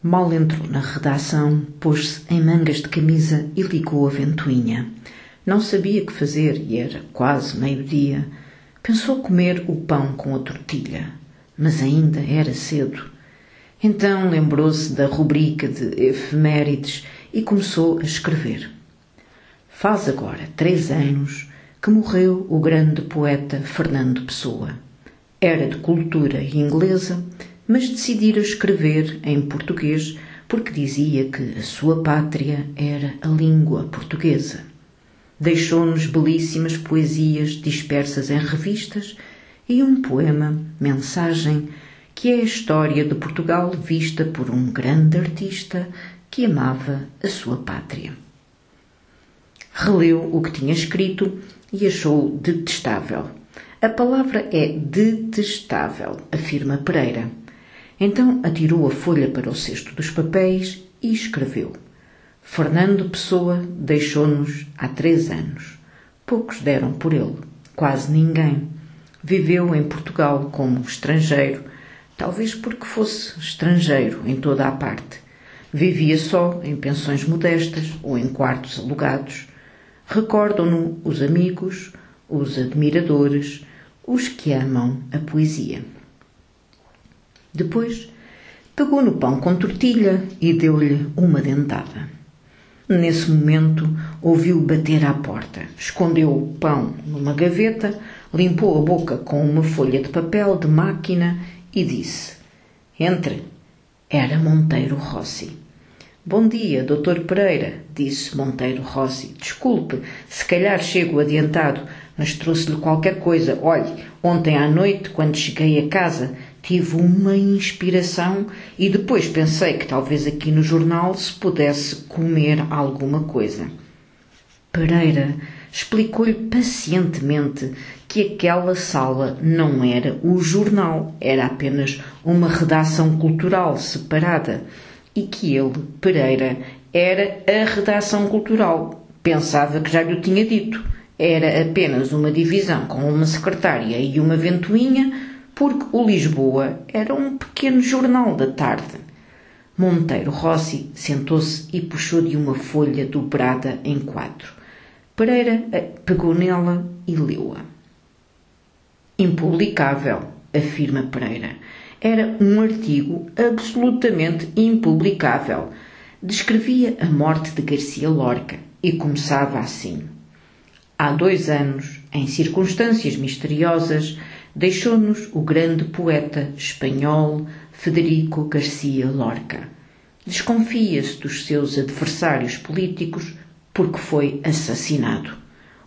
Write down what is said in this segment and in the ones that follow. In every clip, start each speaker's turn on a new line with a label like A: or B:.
A: Mal entrou na redação, pôs-se em mangas de camisa e ligou a ventoinha. Não sabia que fazer e era quase meio-dia. Pensou comer o pão com a tortilha, mas ainda era cedo. Então lembrou-se da rubrica de efemérides e começou a escrever. Faz agora três anos que morreu o grande poeta Fernando Pessoa. Era de cultura inglesa mas decidira escrever em português porque dizia que a sua pátria era a língua portuguesa. Deixou-nos belíssimas poesias dispersas em revistas e um poema, Mensagem, que é a história de Portugal vista por um grande artista que amava a sua pátria. Releu o que tinha escrito e achou detestável. A palavra é detestável, afirma Pereira. Então atirou a folha para o cesto dos papéis e escreveu: Fernando Pessoa deixou-nos há três anos. Poucos deram por ele, quase ninguém. Viveu em Portugal como estrangeiro, talvez porque fosse estrangeiro em toda a parte. Vivia só em pensões modestas ou em quartos alugados. Recordam-no os amigos, os admiradores, os que amam a poesia. Depois pegou no pão com tortilha e deu-lhe uma dentada. Nesse momento ouviu bater à porta, escondeu o pão numa gaveta, limpou a boca com uma folha de papel de máquina e disse: Entre. Era Monteiro Rossi. Bom dia, doutor Pereira, disse Monteiro Rossi. Desculpe, se calhar chego adiantado, mas trouxe-lhe qualquer coisa. Olhe, ontem à noite, quando cheguei a casa, tive uma inspiração e depois pensei que talvez aqui no jornal se pudesse comer alguma coisa. Pereira explicou-lhe pacientemente que aquela sala não era o jornal, era apenas uma redação cultural separada e que ele, Pereira, era a redação cultural. Pensava que já lhe tinha dito. Era apenas uma divisão com uma secretária e uma ventoinha porque o Lisboa era um pequeno jornal da tarde. Monteiro Rossi sentou-se e puxou de uma folha dobrada em quatro. Pereira eh, pegou nela e leu-a. Impublicável, afirma Pereira. Era um artigo absolutamente impublicável. Descrevia a morte de Garcia Lorca e começava assim. Há dois anos, em circunstâncias misteriosas, deixou-nos o grande poeta espanhol Federico Garcia Lorca. Desconfia-se dos seus adversários políticos porque foi assassinado.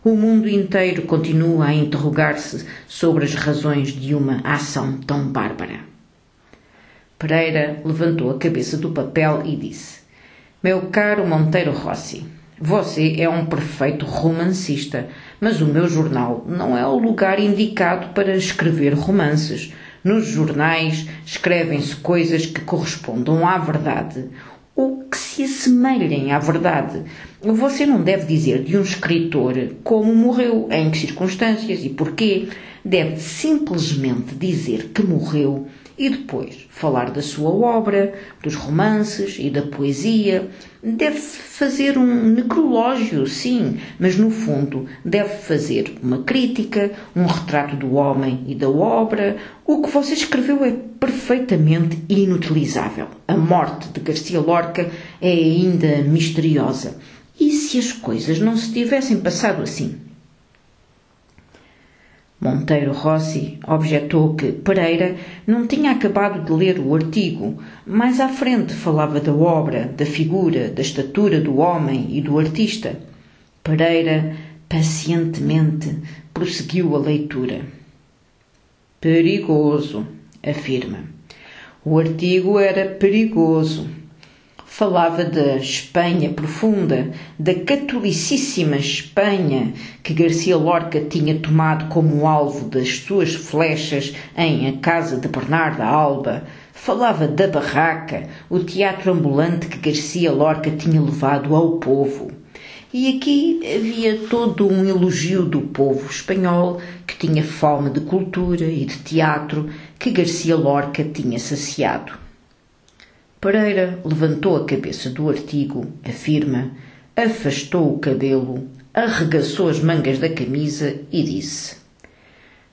A: O mundo inteiro continua a interrogar-se sobre as razões de uma ação tão bárbara. Pereira levantou a cabeça do papel e disse: Meu caro Monteiro Rossi, você é um perfeito romancista, mas o meu jornal não é o lugar indicado para escrever romances. Nos jornais escrevem-se coisas que correspondam à verdade ou que se assemelhem à verdade. Você não deve dizer de um escritor como morreu, em que circunstâncias e porquê. Deve simplesmente dizer que morreu e depois falar da sua obra, dos romances e da poesia. Deve fazer um necrológio, sim, mas no fundo deve fazer uma crítica, um retrato do homem e da obra. O que você escreveu é perfeitamente inutilizável. A morte de Garcia Lorca é ainda misteriosa. E se as coisas não se tivessem passado assim? Monteiro Rossi objetou que Pereira não tinha acabado de ler o artigo. Mais à frente falava da obra, da figura, da estatura do homem e do artista. Pereira, pacientemente, prosseguiu a leitura. Perigoso, afirma. O artigo era perigoso falava da Espanha profunda, da catolicíssima Espanha que Garcia Lorca tinha tomado como alvo das suas flechas em A Casa de Bernarda Alba. Falava da barraca, o teatro ambulante que Garcia Lorca tinha levado ao povo. E aqui havia todo um elogio do povo espanhol que tinha fome de cultura e de teatro que Garcia Lorca tinha saciado. Pereira levantou a cabeça do artigo, afirma, afastou o cabelo, arregaçou as mangas da camisa e disse: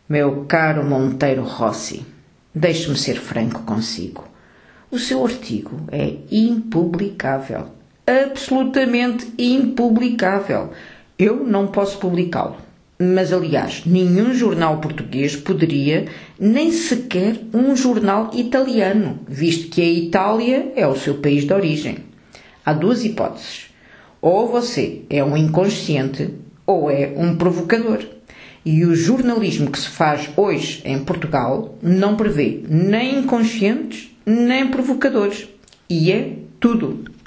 A: Meu caro Monteiro Rossi, deixe-me ser franco consigo. O seu artigo é impublicável. Absolutamente impublicável. Eu não posso publicá-lo. Mas, aliás, nenhum jornal português poderia, nem sequer um jornal italiano, visto que a Itália é o seu país de origem. Há duas hipóteses. Ou você é um inconsciente ou é um provocador. E o jornalismo que se faz hoje em Portugal não prevê nem inconscientes nem provocadores. E é tudo.